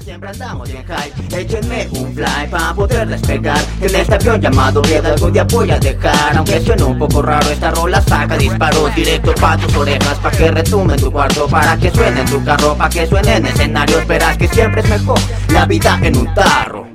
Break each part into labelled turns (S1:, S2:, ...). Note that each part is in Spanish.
S1: Siempre andamos en hype, échenme un fly para poder despegar En este avión llamado vida algún día voy a dejar. Aunque suene un poco raro esta rola saca disparos Directo pa' tus orejas. Pa' que retume tu cuarto Para que suene en tu carro, pa' que suene en escenarios Verás que siempre es mejor la vida en un tarro.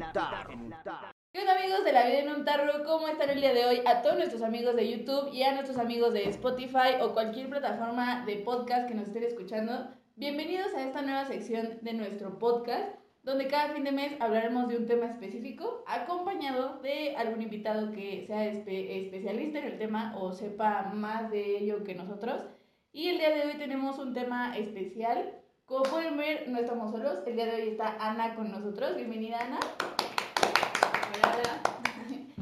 S2: ¿Qué onda amigos de la vida en un tarro? ¿Cómo están el día de hoy? A todos nuestros amigos de YouTube y a nuestros amigos de Spotify o cualquier plataforma de podcast que nos estén escuchando Bienvenidos a esta nueva sección de nuestro podcast, donde cada fin de mes hablaremos de un tema específico, acompañado de algún invitado que sea especialista en el tema o sepa más de ello que nosotros. Y el día de hoy tenemos un tema especial. Como pueden ver, no estamos solos. El día de hoy está Ana con nosotros. Bienvenida, Ana. Hola.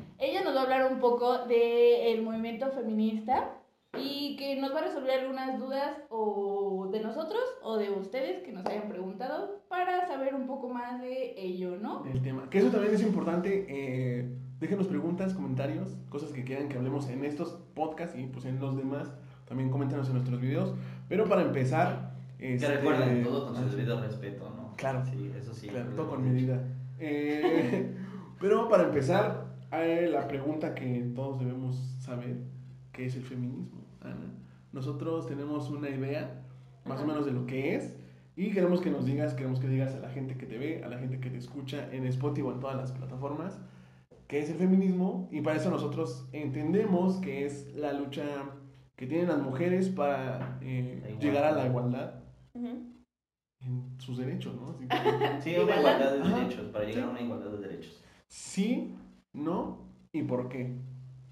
S2: Ella nos va a hablar un poco del movimiento feminista y que nos va a resolver algunas dudas o de nosotros o de ustedes que nos hayan preguntado para saber un poco más de ello, ¿no?
S3: El tema. Que eso también es importante. Eh, déjenos preguntas, comentarios, cosas que quieran que hablemos en estos podcasts y pues en los demás. También coméntenos en nuestros videos. Pero para empezar...
S4: que este, recuerden todo con su debido respeto, ¿no?
S3: Claro.
S4: Sí, eso sí.
S3: Claro, todo con medida. Eh, pero para empezar, hay la pregunta que todos debemos saber, ¿qué es el feminismo? Nosotros tenemos una idea más o menos de lo que es y queremos que nos digas, queremos que digas a la gente que te ve, a la gente que te escucha en Spotify o en todas las plataformas, qué es el feminismo y para eso nosotros entendemos que es la lucha que tienen las mujeres para eh, llegar a la igualdad. En sus derechos, ¿no?
S4: sí, una igualdad de derechos, para llegar a una igualdad de derechos.
S3: Sí, no y por qué.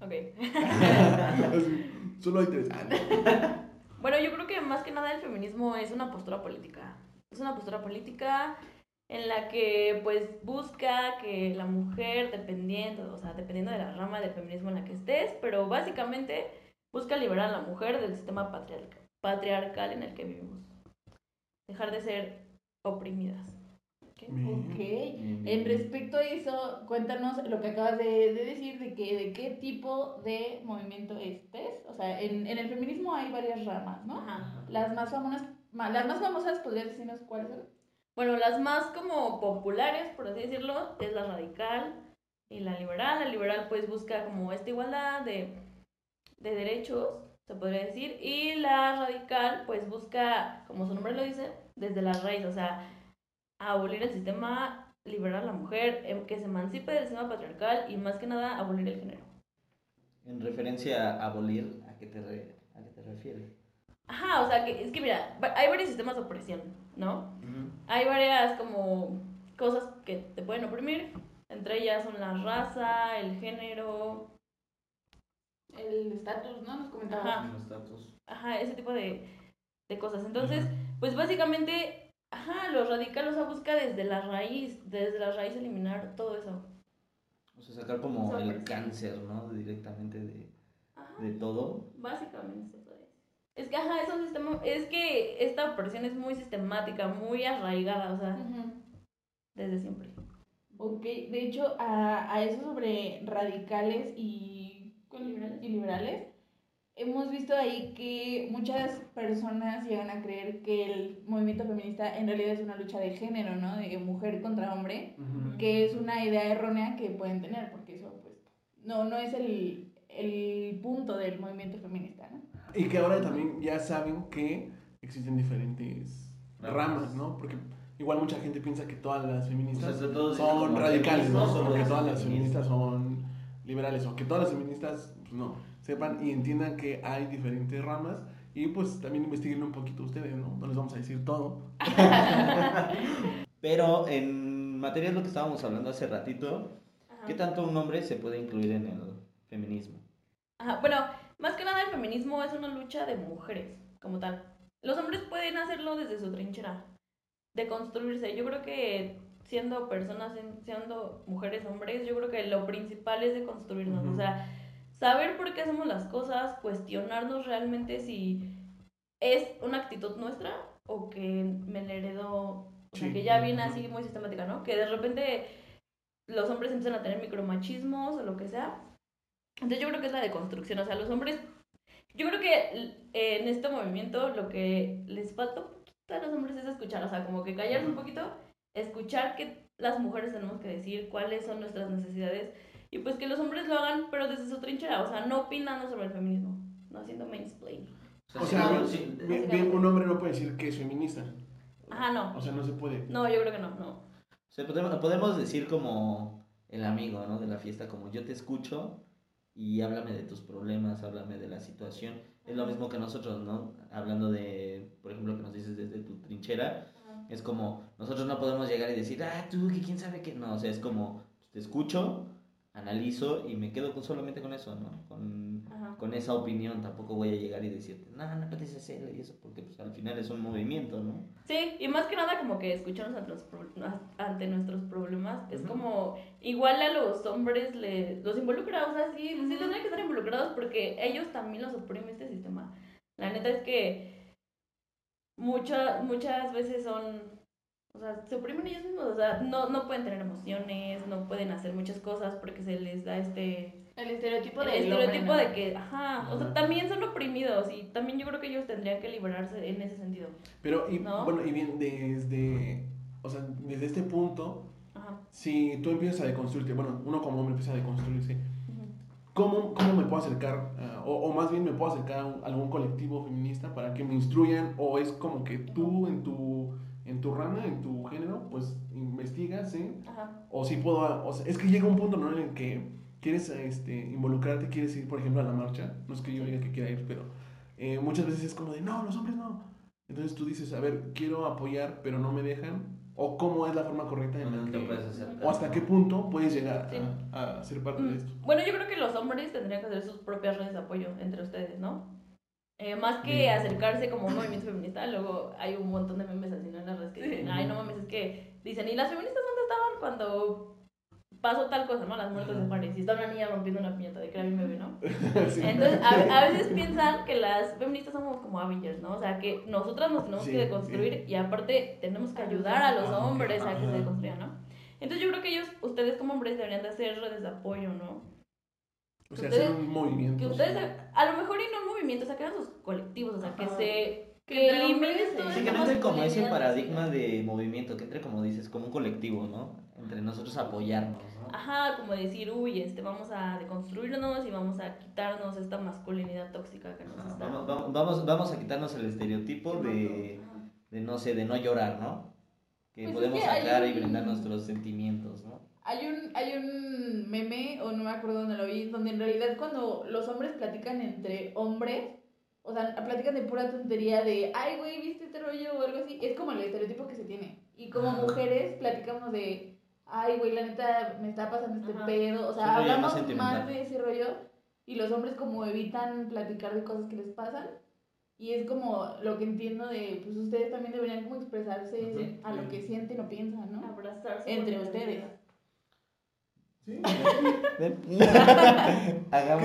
S2: Ok.
S3: Solo hay tres.
S2: bueno, yo creo que más que nada el feminismo es una postura política. Es una postura política en la que pues busca que la mujer, dependiendo, o sea, dependiendo de la rama del feminismo en la que estés, pero básicamente busca liberar a la mujer del sistema patriarcal, patriarcal en el que vivimos. Dejar de ser oprimidas. Ok. En respecto a eso, cuéntanos lo que acabas de, decir, de que de qué tipo de movimiento estés. O sea, en, en el feminismo hay varias ramas, ¿no? Las más famosas, las más famosas, ¿podrías decirnos cuáles son? Bueno, las más como populares, por así decirlo, es la radical y la liberal. La liberal pues busca como esta igualdad de, de derechos, se podría decir, y la radical pues busca, como su nombre lo dice, desde la raíz, o sea, abolir el sistema, liberar a la mujer, em, que se emancipe del sistema patriarcal y más que nada abolir el género.
S4: En referencia a abolir, ¿a qué te, a qué te refieres?
S2: Ajá, o sea, que es que mira, hay varios sistemas de opresión, ¿no? Hay varias como cosas que te pueden oprimir, entre ellas son la raza, el género, el estatus, ¿no? Nos comentaba.
S4: El estatus.
S2: Ajá, ese tipo de, de cosas. Entonces, pues básicamente Ajá, los radicales, o sea, busca desde la raíz, desde la raíz eliminar todo eso.
S4: O sea, sacar como el cáncer, ¿no? Directamente de, de todo.
S2: Básicamente eso es. Es que, ajá, es un sistema, es que esta opresión es muy sistemática, muy arraigada, o sea, desde siempre. Ok, de hecho, a, a eso sobre radicales y, y liberales hemos visto ahí que muchas personas llegan a creer que el movimiento feminista en realidad es una lucha de género, ¿no? De mujer contra hombre, que es una idea errónea que pueden tener, porque eso, pues, no, no es el, el punto del movimiento feminista, ¿no?
S3: Y que ahora también ya saben que existen diferentes ramas, ¿no? Porque igual mucha gente piensa que todas las feministas son radicales, ¿no? O que todas las feministas son liberales, o que todas las feministas, pues no sepan y entiendan que hay diferentes ramas y pues también investiguen un poquito ustedes, ¿no? No les vamos a decir todo.
S4: Pero en materia de lo que estábamos hablando hace ratito, ¿qué tanto un hombre se puede incluir en el feminismo?
S2: Ajá, bueno, más que nada el feminismo es una lucha de mujeres, como tal. Los hombres pueden hacerlo desde su trinchera, de construirse. Yo creo que siendo personas, siendo mujeres, hombres, yo creo que lo principal es de construirnos. O sea, saber por qué hacemos las cosas, cuestionarnos realmente si es una actitud nuestra o que me la heredó, o sea, que ya viene así muy sistemática, ¿no? Que de repente los hombres empiezan a tener micromachismos o lo que sea. Entonces yo creo que es la deconstrucción, o sea, los hombres, yo creo que en este movimiento lo que les falta un poquito a los hombres es escuchar, o sea, como que callarse un poquito, escuchar qué las mujeres tenemos que decir, cuáles son nuestras necesidades y pues que los hombres lo hagan, pero desde su trinchera, o sea, no opinando sobre el feminismo, no haciendo mansplaining.
S3: O sea, bien, bien, un hombre no puede decir que es feminista.
S2: Ajá, no.
S3: O sea, no se puede.
S2: No, yo creo que no, no.
S4: O sea, podemos, podemos decir como el amigo, ¿no? De la fiesta, como yo te escucho y háblame de tus problemas, háblame de la situación. Es lo mismo que nosotros, ¿no? Hablando de, por ejemplo, que nos dices desde tu trinchera, es como, nosotros no podemos llegar y decir, ah, tú, que quién sabe qué. No, o sea, es como, te escucho, analizo y me quedo con, solamente con eso, ¿no? Con, con, esa opinión. Tampoco voy a llegar y decirte, no, no puedes hacerlo y eso, porque pues, al final es un movimiento, ¿no?
S2: Sí, y más que nada como que escucharnos ante, nuestros problemas. Es como, igual a los hombres le, los involucra, o sea, sí, sí tendrían que estar involucrados porque ellos también los oprime este sistema. La neta es que muchas muchas veces son o sea, se oprimen ellos mismos, o sea, no, no pueden tener emociones, no pueden hacer muchas cosas porque se les da este...
S5: El estereotipo de...
S2: El estereotipo de que, ajá, o sea, también son oprimidos y también yo creo que ellos tendrían que liberarse en ese sentido.
S3: Pero, y, bueno, y bien, desde, o sea, desde este punto, si tú empiezas a deconstruirte, bueno, uno como hombre empieza a deconstruirse, ¿cómo, cómo me puedo acercar, o, o, más bien me puedo acercar a algún colectivo feminista para que me instruyan, o es como que tú en tu en tu rama, en tu género, pues investigas, ¿eh? O si puedo, o sea, es que llega un punto, ¿no? En el que quieres este, involucrarte, quieres ir, por ejemplo, a la marcha, no es que yo diga que quiera ir, pero eh, muchas veces es como de, no, los hombres no. Entonces tú dices, a ver, quiero apoyar, pero no me dejan, o cómo es la forma correcta en la que, puedes hacer, o hasta qué punto puedes llegar a, a, ser parte de mm, esto.
S2: Bueno, yo creo que los hombres tendrían que hacer sus propias redes de apoyo entre ustedes, ¿no? Eh, más que acercarse como un movimiento feminista, luego hay un montón de memes así en las redes que dicen, ay, no mames, es que dicen, ¿y las feministas dónde estaban cuando pasó tal cosa, ¿no? Las muertes de Juárez, y está una niña rompiendo una piñata de que era mi bebé, ¿no? Entonces, a, veces piensan que las feministas somos como Avengers, ¿no? O sea, que nosotras nos tenemos que deconstruir y aparte tenemos que ayudar a los hombres a que se deconstruyan, ¿no? Entonces yo creo que ellos, ustedes como hombres deberían de hacer redes de apoyo, ¿no?
S3: O sea, hacer un movimiento.
S2: Que ustedes, a lo mejor y no un movimiento, o sea, que hagan sus colectivos, o sea, que se... Que eliminen
S4: Sí, que no entre como ese paradigma de movimiento, que entre como dices, como un colectivo, ¿no? Entre nosotros apoyarnos, ¿no?
S2: Ajá, como decir, uy, este, vamos a deconstruirnos y vamos a quitarnos esta masculinidad tóxica que nos está...
S4: Vamos, vamos, vamos a quitarnos el estereotipo de, de, no sé, de no llorar, ¿no? Que pues podemos sacar y brindar nuestros sentimientos, ¿no?
S5: Hay un, hay un meme, o no me acuerdo dónde lo vi, donde en realidad cuando los hombres platican entre hombres, o sea, platican de pura tontería de, ay, güey, ¿viste este rollo o algo así? Es como el estereotipo que se tiene. Y como mujeres platicamos de, ay, güey, la neta, me está pasando este pedo. O sea, hablamos más, de ese rollo y los hombres como evitan platicar de cosas que les pasan. Y es como lo que entiendo de, pues ustedes también deberían como expresarse a lo que sienten o piensan, ¿no?
S2: Abrazarse.
S5: Entre ustedes.
S3: que,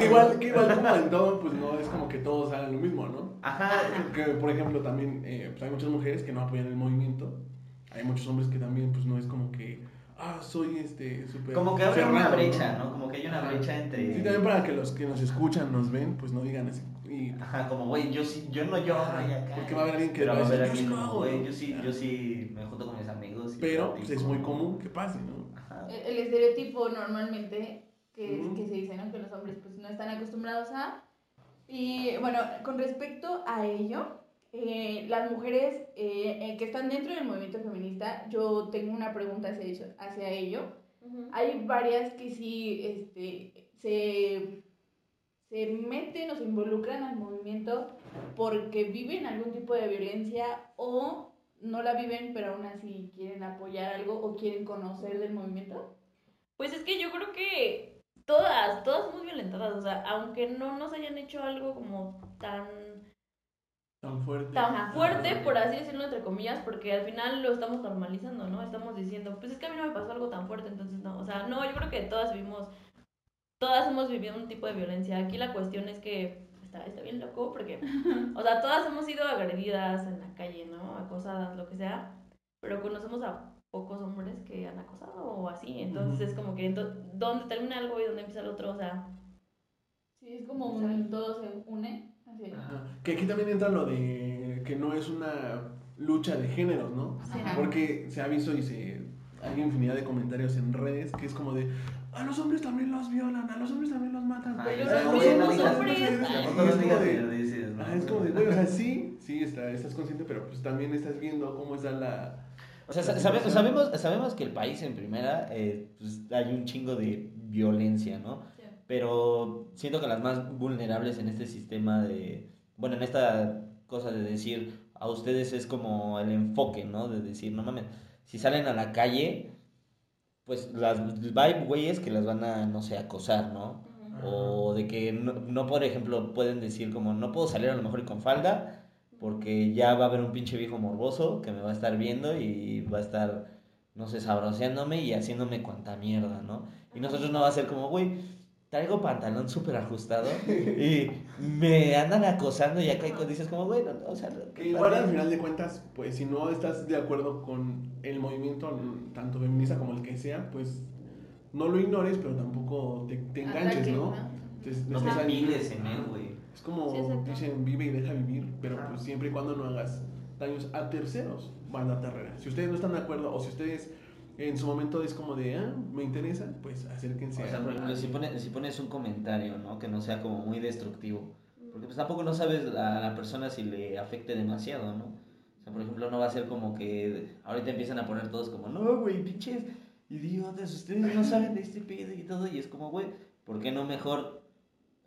S3: igual, que igual como en todo, pues no es como que todos hagan lo mismo, ¿no?
S4: Ajá.
S3: Que, por ejemplo también eh, pues hay muchas mujeres que no apoyan el movimiento. Hay muchos hombres que también pues no es como que, ah, soy este súper...
S4: Como que abre una brecha, ¿no? Como que hay una brecha entre...
S3: Sí, también para que los que nos escuchan, nos ven, pues no digan así. Y...
S4: Ajá, como, güey, yo sí, yo no lloro
S3: Porque va a haber alguien que
S4: va a haber alguien güey, yo sí, yo sí me junto con mis amigos.
S3: Pero pues, es muy común que pase, ¿no?
S5: El, estereotipo normalmente que, que, se dice, ¿no? Que los hombres pues no están acostumbrados a. Y bueno, con respecto a ello, eh, las mujeres eh, eh, que están dentro del movimiento feminista, yo tengo una pregunta hacia, eso, hacia ello. Hay varias que sí este, se, se meten o se involucran al movimiento porque viven algún tipo de violencia o no la viven, pero aún así quieren apoyar algo o quieren conocer del movimiento?
S2: Pues es que yo creo que todas, todas muy violentadas, o sea, aunque no nos hayan hecho algo como tan
S3: tan fuerte,
S2: tan fuerte por así decirlo entre comillas, porque al final lo estamos normalizando, ¿no? Estamos diciendo, pues es que a mí no me pasó algo tan fuerte, entonces no, o sea, no, yo creo que todas vivimos todas hemos vivido un tipo de violencia. Aquí la cuestión es que está, bien loco porque, o sea, todas hemos sido agredidas en la calle, ¿no? Acosadas, lo que sea, pero conocemos a pocos hombres que han acosado o así, entonces es como que, ¿dónde termina algo y dónde empieza el otro? O sea...
S5: Sí, es como un, todo se une. Así.
S3: Que aquí también entra lo de que no es una lucha de géneros, ¿no? Porque se ha visto y se hay infinidad de comentarios en redes que es como de, a los hombres también los violan, a los hombres también los matan.
S4: Ay,
S2: Pero los mismos hombres-
S3: es como de- o sea, sí, sí, está, estás consciente, pero pues también estás viendo cómo está la...
S4: O sea, sa- sabe- sabemos, sabemos que el país en primera, eh, pues, hay un chingo de violencia, ¿no?
S5: Sí.
S4: Pero siento que las más vulnerables en este sistema de, bueno, en esta cosa de decir, a ustedes es como el enfoque, ¿no? De decir, no mames, si salen a la calle, pues las haber güeyes que las van a, no sé, acosar, ¿no? O de que no, no, por ejemplo, pueden decir como, no puedo salir a lo mejor y con falda, porque ya va a haber un pinche viejo morboso que me va a estar viendo y va a estar, no sé, sabroseándome y haciéndome cuanta mierda, ¿no? Y nosotros no va a ser como, güey, traigo pantalón súper ajustado y me andan acosando y acá y dices como, güey, no, o sea...
S3: Que igual al final de cuentas, pues si no estás de acuerdo con el movimiento, tanto feminista como el que sea, pues no lo ignores, pero tampoco te, te enganches, ¿no? Entonces,
S4: No
S3: ahí-
S4: pides en él, güey.
S3: Es como
S2: Sí,
S3: dicen, vive y deja vivir, pero pues siempre y cuando no hagas daños a terceros, banda terrera. Si ustedes no están de acuerdo o si ustedes en su momento es como de, ah, me interesa, pues acérquense.
S4: O sea,
S3: a-
S4: por ejemplo, si pones, si pones un comentario, ¿no? Que no sea como muy destructivo. Porque pues tampoco no sabes a la persona si le afecte demasiado, ¿no? O sea, por ejemplo, no va a ser como que ahorita empiezan a poner todos como, no, güey, pinches idiotas, ustedes no saben de este pedo y todo. Y es como, güey, ¿por qué no mejor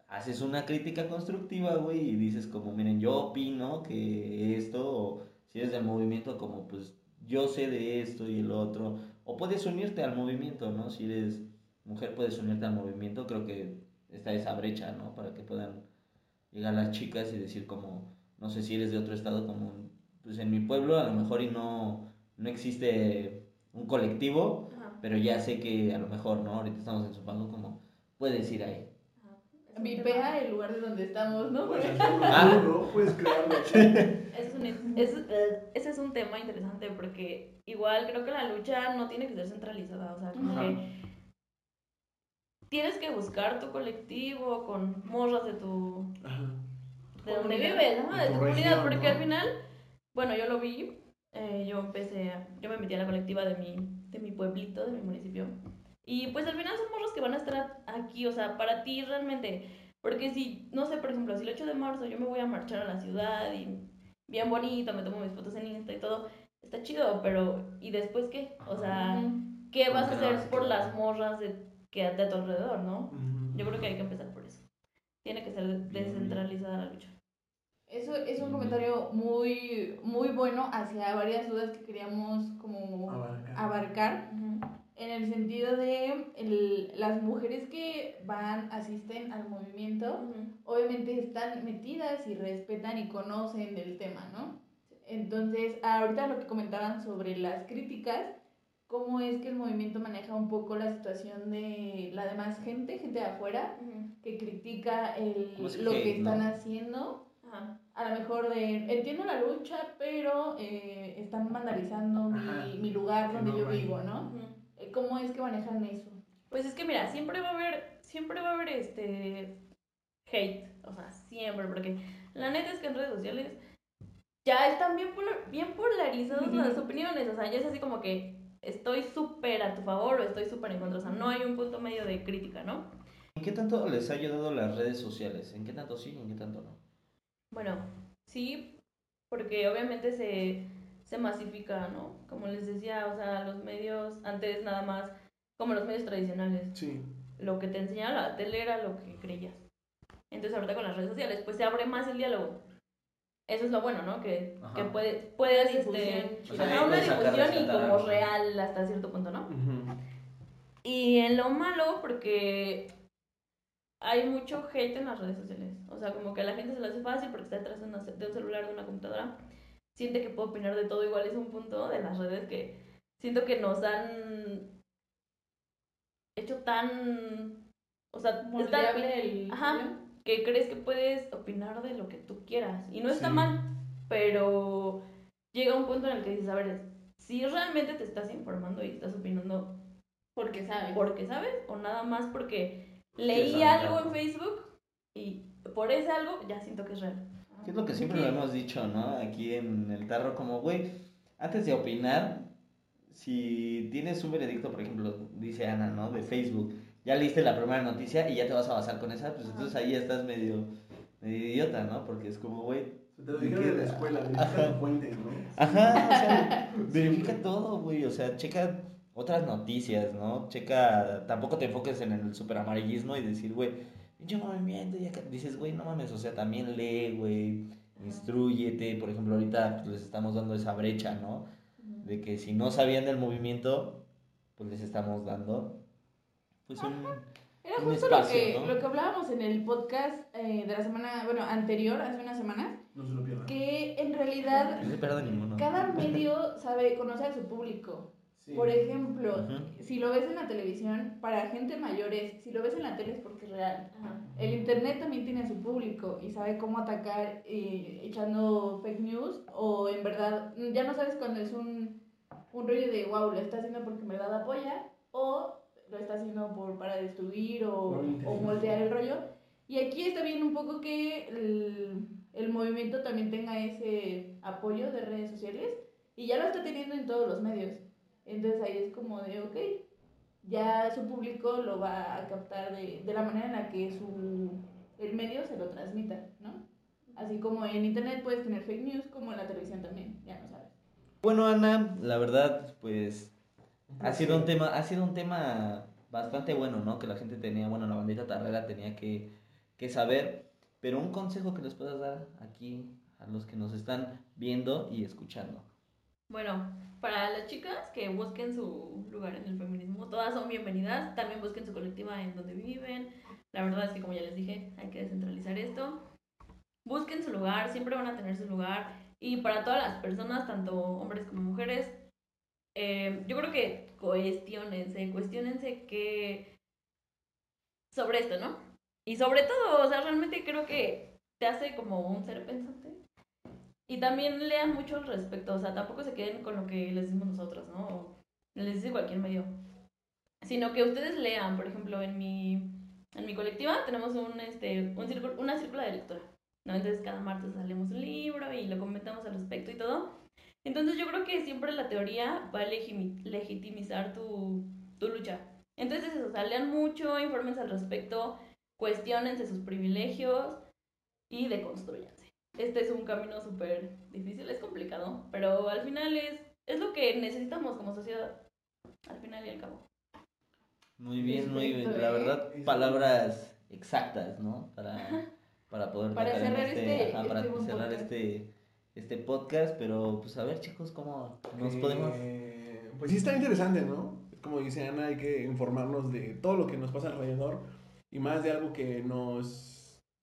S4: haces una crítica constructiva, güey? Y dices como, miren, yo opino que esto, o si eres del movimiento, como, pues yo sé de esto y el otro. O puedes unirte al movimiento, ¿no? Si eres mujer, puedes unirte al movimiento. Creo que está esa brecha, ¿no? Para que puedan llegar las chicas y decir como, no sé si eres de otro estado, como, pues en mi pueblo a lo mejor y no, no existe un colectivo,
S2: Ajá.
S4: pero ya sé que a lo mejor, ¿no? Ahorita estamos en Zumpango, como, puedes ir ahí.
S5: Vipea el lugar de donde estamos, ¿no?
S3: Hacerlo
S4: Ah.
S3: ¿no? Puedes crearlo.
S2: Ese es, un, es- ese es un tema interesante porque igual creo que la lucha no tiene que ser centralizada, o sea, como
S5: Ajá.
S2: que tienes que buscar tu colectivo con morras de tu
S3: Ajá.
S2: de donde
S5: Comunidad.
S2: vives, ¿no?
S3: De tu
S2: tu comunidad,
S3: región,
S2: porque
S3: ¿no?
S2: al final, bueno, yo lo vi, eh, yo empecé, a- yo me metí a la colectiva de mi, de mi pueblito, de mi municipio, y pues al final son morros que van a estar aquí, o sea, para ti realmente, porque si, no sé, por ejemplo, si el 8 de marzo yo me voy a marchar a la ciudad y bien bonito, me tomo mis fotos en Insta y todo, está chido, pero ¿y después qué? O sea. ¿qué
S4: ¿Cómo
S2: vas a hacer
S4: a
S2: por las morras de, que, de tu alrededor, no? Yo creo que hay que empezar por eso. Tiene que ser descentralizada la lucha.
S5: Eso es un comentario muy, muy bueno hacia varias dudas que queríamos como
S3: Abarcar.
S5: abarcar. En el sentido de el- las mujeres que van, asisten al movimiento, obviamente están metidas y respetan y conocen del tema, ¿no? Entonces, ahorita lo que comentaban sobre las críticas, cómo es que el movimiento maneja un poco la situación de la demás gente, gente de afuera, que critica el, lo que están haciendo.
S2: Ajá.
S5: A lo mejor de, entiendo la lucha, pero eh, están vandalizando mi, mi lugar donde
S3: no
S5: yo
S3: vaya.
S5: vivo, ¿no? ¿Cómo es que manejan eso?
S2: Pues es que mira, siempre va a haber, siempre va a haber este hate, o sea, siempre, porque la neta es que en redes sociales ya están bien, polar- bien polarizadas las opiniones, o sea, ya es así como que estoy súper a tu favor o estoy súper en contra, o sea, no hay un punto medio de crítica, ¿no?
S4: ¿En qué tanto les ha ayudado las redes sociales? ¿En qué tanto sí y en qué tanto no?
S2: Bueno, sí, porque obviamente se, se masifica, ¿no? Como les decía, o sea, los medios, antes nada más, como los medios tradicionales,
S3: Sí.
S2: lo que te enseñaba la tele era lo que creías. Entonces ahorita con las redes sociales, pues se abre más el diálogo. Eso es lo bueno, ¿no? Que, que puedes, puedes este,
S5: chida.
S2: ajá, una
S4: Puedes sacar,
S2: difusión y como
S4: algo.
S2: real hasta cierto punto, ¿no?
S3: Ujú.
S2: Y en lo malo, porque hay mucho hate en las redes sociales. O sea, como que a la gente se le hace fácil porque está detrás de, una- de un celular, de una computadora. Siente que puede opinar de todo. Igual es un punto de las redes que siento que nos han hecho tan... O sea,
S5: Moldeable el...
S2: Ajá, que crees que puedes opinar de lo que tú quieras. Y no está
S3: Sí.
S2: mal, pero llega un punto en el que dices, a ver, si realmente te estás informando y estás opinando
S5: Porque saben.
S2: porque sabes o nada más porque leí algo. en Facebook y por ese algo ya siento que es real.
S4: ¿Qué es lo que siempre lo hemos dicho, ¿no? Aquí en el tarro, como, güey, antes de opinar, si tienes un veredicto, por ejemplo, dice Ana, ¿no? De Facebook, ya leíste la primera noticia y ya te vas a basar con esa, pues entonces ahí estás medio, medio idiota, ¿no? Porque es como, güey,
S3: Te lo dijeron en la escuela, fuentes, ¿no?
S4: Ajá, o sea, verifica todo, güey. O sea, checa otras noticias, ¿no? Checa, tampoco te enfoques en el super amarillismo y decir, güey, pinche movimiento, y acá dices, güey, no mames, o sea, también lee, güey, instruyete. Por ejemplo, ahorita pues, les estamos dando esa brecha, ¿no? De que si no sabían del movimiento, pues les estamos dando, pues un.
S5: Era
S4: un
S5: justo lo, que,
S4: ¿no?
S5: lo que hablábamos en el podcast eh, de la semana, bueno, anterior, hace unas semanas,
S3: No se lo pierdan.
S5: que en realidad
S4: No se pierda ninguno.
S5: cada medio sabe, conoce a su público.
S3: Sí.
S5: Por ejemplo, si lo ves en la televisión, para gente mayores, si lo ves en la tele es porque es real.
S2: Ajá.
S5: El internet también tiene su público y sabe cómo atacar eh, echando fake news o en verdad, mm, ya no sabes cuando es un, un rollo de wow, lo está haciendo porque en verdad apoya o lo está haciendo por, para destruir o, o moldear el rollo. Y aquí está bien un poco que el, el movimiento también tenga ese apoyo de redes sociales y ya lo está teniendo en todos los medios. Entonces ahí es como de, ok, ya su público lo va a captar de, de la manera en la que su, el medio se lo transmita, ¿no? Así como en internet puedes tener fake news, como en la televisión también, ya no sabes.
S4: Bueno, Ana, la verdad, pues ha sido un tema, ha sido un tema bastante bueno, ¿no? Que la gente tenía, bueno, la bandita tarrera tenía que, que saber, pero un consejo que les puedas dar aquí a los que nos están viendo y escuchando.
S2: Bueno, para las chicas que busquen su lugar en el feminismo, todas son bienvenidas. También busquen su colectiva en donde viven. La verdad es que, como ya les dije, hay que descentralizar esto. Busquen su lugar, siempre van a tener su lugar. Y para todas las personas, tanto hombres como mujeres, eh, yo creo que cuestionense, cuestionense que sobre esto, ¿no? Y sobre todo, o sea, realmente creo que te hace como un ser pensante. Y también lean mucho al respecto, o sea, tampoco se queden con lo que les decimos nosotros, ¿no? O les dice cualquier medio. Sino que ustedes lean, por ejemplo, en mi, en mi colectiva tenemos un, este, un círculo, una círcula de lectura, ¿no? Entonces cada martes salemos un libro y lo comentamos al respecto y todo. Entonces yo creo que siempre la teoría va a legitimizar tu, tu lucha. Entonces eso, o sea, lean mucho, infórmense al respecto, cuestionense sus privilegios y deconstruyanse. Este es un camino súper difícil, es complicado, pero al final es, es lo que necesitamos como sociedad. Al final y al cabo.
S4: Muy bien, muy bien. La
S5: ¿eh?
S4: verdad, palabras exactas, ¿no? Para, para poder
S5: Para cerrar este-
S4: ajá, para
S5: este buen
S4: cerrar
S5: podcast.
S4: este, este podcast, pero pues a ver chicos, ¿cómo nos podemos...
S3: Eh, Pues sí está interesante, ¿no? Como dice Ana, hay que informarnos de todo lo que nos pasa alrededor y más de algo que nos,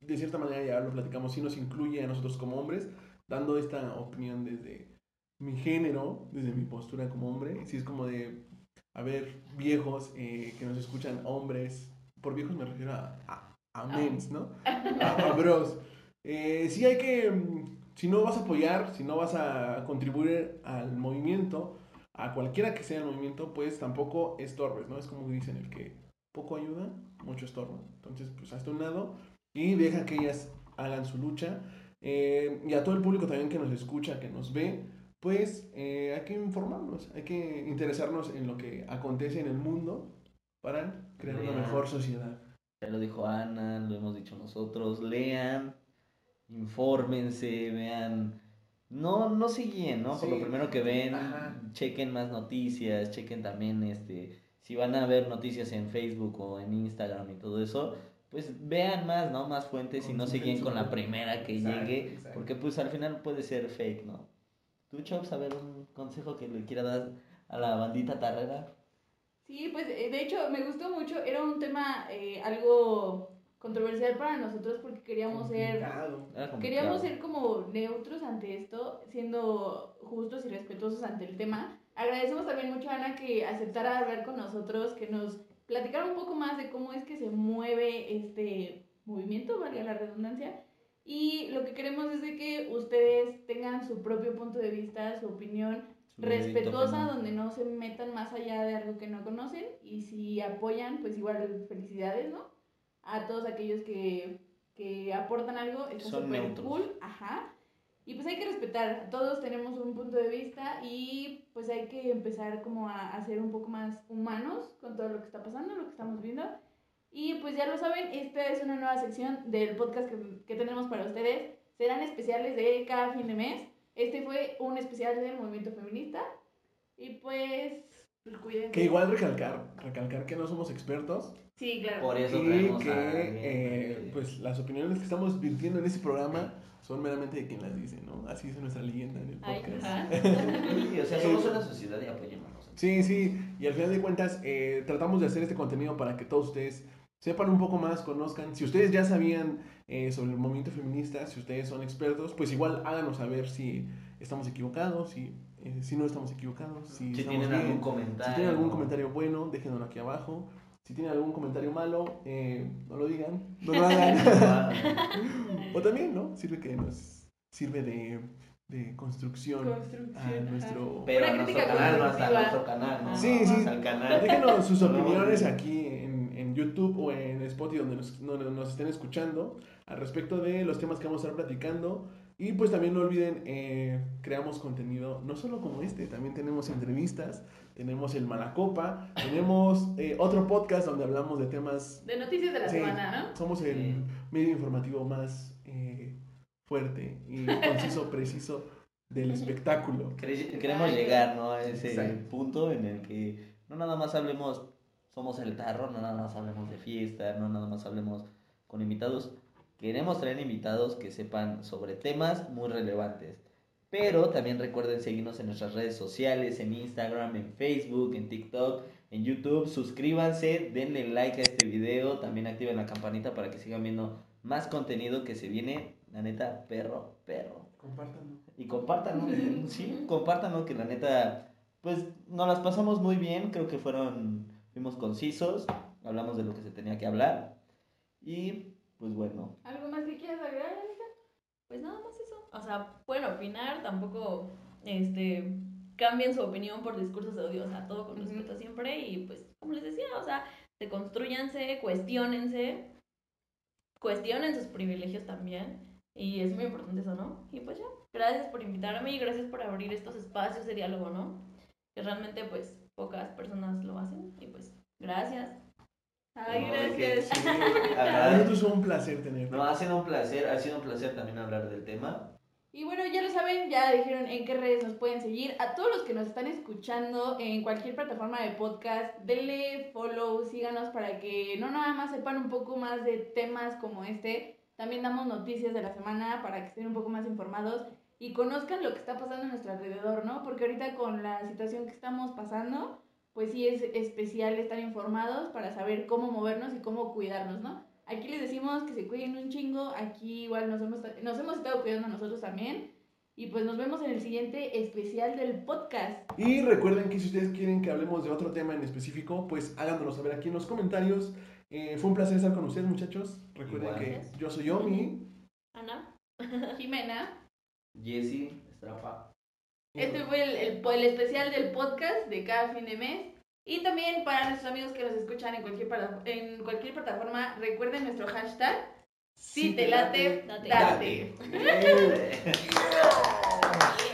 S3: de cierta manera ya lo platicamos, sí nos incluye a nosotros como hombres, dando esta opinión desde mi género, desde mi postura como hombre. Sí es como de, a ver, viejos eh, que nos escuchan, hombres, por viejos me refiero a, a, a mens, ¿no? A, a bros. Eh, sí hay que, mm, si no vas a apoyar, si no vas a contribuir al movimiento, a cualquiera que sea el movimiento, pues tampoco estorbes, ¿no? Es como dicen, el que poco ayuda, mucho estorba. Entonces, pues hazte un lado y deja que ellas hagan su lucha. Eh, y a todo el público también que nos escucha, que nos ve, pues eh, hay que informarnos, hay que interesarnos en lo que acontece en el mundo para crear una mejor sociedad.
S4: Ya lo dijo Ana, lo hemos dicho nosotros, lean, infórmense, vean, no, no se guíen, ¿no? Por lo primero que ven,
S3: Ajá.
S4: chequen más noticias, chequen también, este, si van a ver noticias en Facebook o en Instagram y todo eso, pues vean más, ¿no? Más fuentes y no se guíen con la primera que
S3: Exacto,
S4: llegue,
S3: exacto.
S4: porque pues al final puede ser fake, ¿no? ¿Tú, Chops, a ver un consejo que le quiera dar a la bandita tarrera?
S5: Sí, pues eh, de hecho me gustó mucho, era un tema eh, algo controversial para nosotros porque queríamos ser
S3: Complicado.
S5: Queríamos ser como neutros ante esto, siendo justos y respetuosos ante el tema. Agradecemos también mucho a Ana que aceptara hablar con nosotros, que nos platicara un poco más de cómo es que se mueve este movimiento, valga la redundancia. Y lo que queremos es de que ustedes tengan su propio punto de vista, su opinión
S4: Su
S5: respetuosa, donde no se metan más allá de algo que no conocen. Y si apoyan, pues igual felicidades, ¿no? A todos aquellos que, que aportan algo, está súper cool, ajá. Y pues hay que respetar, todos tenemos un punto de vista y pues hay que empezar como a, a ser un poco más humanos con todo lo que está pasando, lo que estamos viendo. Y pues ya lo saben, esta es una nueva sección del podcast que, que tenemos para ustedes. Serán especiales de cada fin de mes. Este fue un especial del movimiento feminista. Y pues, cuídense.
S3: Que igual recalcar, recalcar que no somos expertos
S5: Sí, claro.
S4: Por eso
S3: y
S4: traemos
S3: que
S4: a-
S3: eh, pues las opiniones que estamos virtiendo en este programa son meramente de quien las dice, ¿no? Así es nuestra leyenda en el
S2: Ay,
S3: podcast.
S4: Sí, o sea, somos una sociedad y apoyémonos.
S3: Sí, sí, y al final de cuentas eh, tratamos de hacer este contenido para que todos ustedes sepan un poco más, conozcan. Si ustedes ya sabían eh, sobre el movimiento feminista, si ustedes son expertos, pues igual háganos saber si estamos equivocados, si, eh, si no estamos equivocados, si,
S4: Si
S3: estamos
S4: tienen
S3: bien.
S4: algún comentario.
S3: Si tienen algún comentario bueno, déjenlo aquí abajo. Si tienen algún comentario malo, eh, no lo digan, no lo hagan. O también, ¿no? Sirve que nos sirve de, de construcción,
S5: Construcción,
S3: a nuestro...
S4: Pero a nuestro canal, no hasta nuestro canal, ¿no?
S3: Sí, sí.
S4: Al canal.
S3: Déjenos sus opiniones
S4: no.
S3: aquí en, en YouTube o en Spotify donde nos, donde nos estén escuchando al respecto de los temas que vamos a estar platicando. Y pues también no olviden, eh, creamos contenido no solo como este, también tenemos entrevistas, tenemos el Malacopa, tenemos eh, otro podcast donde hablamos de temas,
S5: De noticias de la
S3: Sí.
S5: semana, ¿no?
S3: somos el
S4: Sí.
S3: medio informativo más eh, fuerte y conciso, preciso del espectáculo.
S4: Quere- Queremos llegar, ¿no? A ese
S3: Exacto.
S4: punto en el que no nada más hablemos, somos el tarro, no nada más hablemos de fiesta, no nada más hablemos con invitados. Queremos traer invitados que sepan sobre temas muy relevantes. Pero también recuerden seguirnos en nuestras redes sociales, en Instagram, en Facebook, en TikTok, en YouTube. Suscríbanse, denle like a este video, también activen la campanita para que sigan viendo más contenido que se viene, la neta, perro, perro.
S3: Compártanlo.
S4: Y compártanlo, sí, compártanlo, que la neta, pues nos las pasamos muy bien, creo que fueron, fuimos concisos, hablamos de lo que se tenía que hablar. Y pues bueno,
S5: ¿Algo más que quieras agregar, Anita?
S2: Pues nada más eso. O sea, pueden opinar, tampoco este, cambien su opinión por discursos de odio. O sea, todo con respeto siempre. Y pues, como les decía, o sea, deconstruyanse, cuestionense, cuestionen sus privilegios también. Y es muy importante eso, ¿no? Y pues ya, gracias por invitarme y gracias por abrir estos espacios de diálogo, ¿no? Que realmente, pues, pocas personas lo hacen. Y pues, gracias.
S5: Ay,
S4: No,
S5: gracias.
S4: sí,
S3: Para
S4: agradezco.
S3: nosotros fue un placer tenerte.
S4: No, ha sido un placer, ha sido un placer también hablar del tema.
S5: Y bueno, ya lo saben, ya dijeron en qué redes nos pueden seguir. A todos los que nos están escuchando en cualquier plataforma de podcast, denle follow, síganos para que no nada más sepan un poco más de temas como este. También damos noticias de la semana para que estén un poco más informados y conozcan lo que está pasando a nuestro alrededor, ¿no? Porque ahorita con la situación que estamos pasando, pues sí es especial estar informados para saber cómo movernos y cómo cuidarnos, ¿no? Aquí les decimos que se cuiden un chingo, aquí igual nos hemos, nos hemos estado cuidando nosotros también. Y pues nos vemos en el siguiente especial del podcast.
S3: Y recuerden que si ustedes quieren que hablemos de otro tema en específico, pues háganoslo saber aquí en los comentarios. Eh, fue un placer estar con ustedes, muchachos. Recuerden
S4: Igual.
S3: que yo soy Yomi.
S2: Ana.
S5: Jimena,
S4: Jesse, Estrapa.
S5: Este fue el, el, el especial del podcast de cada fin de mes. Y también para nuestros amigos que nos escuchan en cualquier, en cualquier plataforma, recuerden nuestro hashtag. Si te late,
S2: date.
S5: date.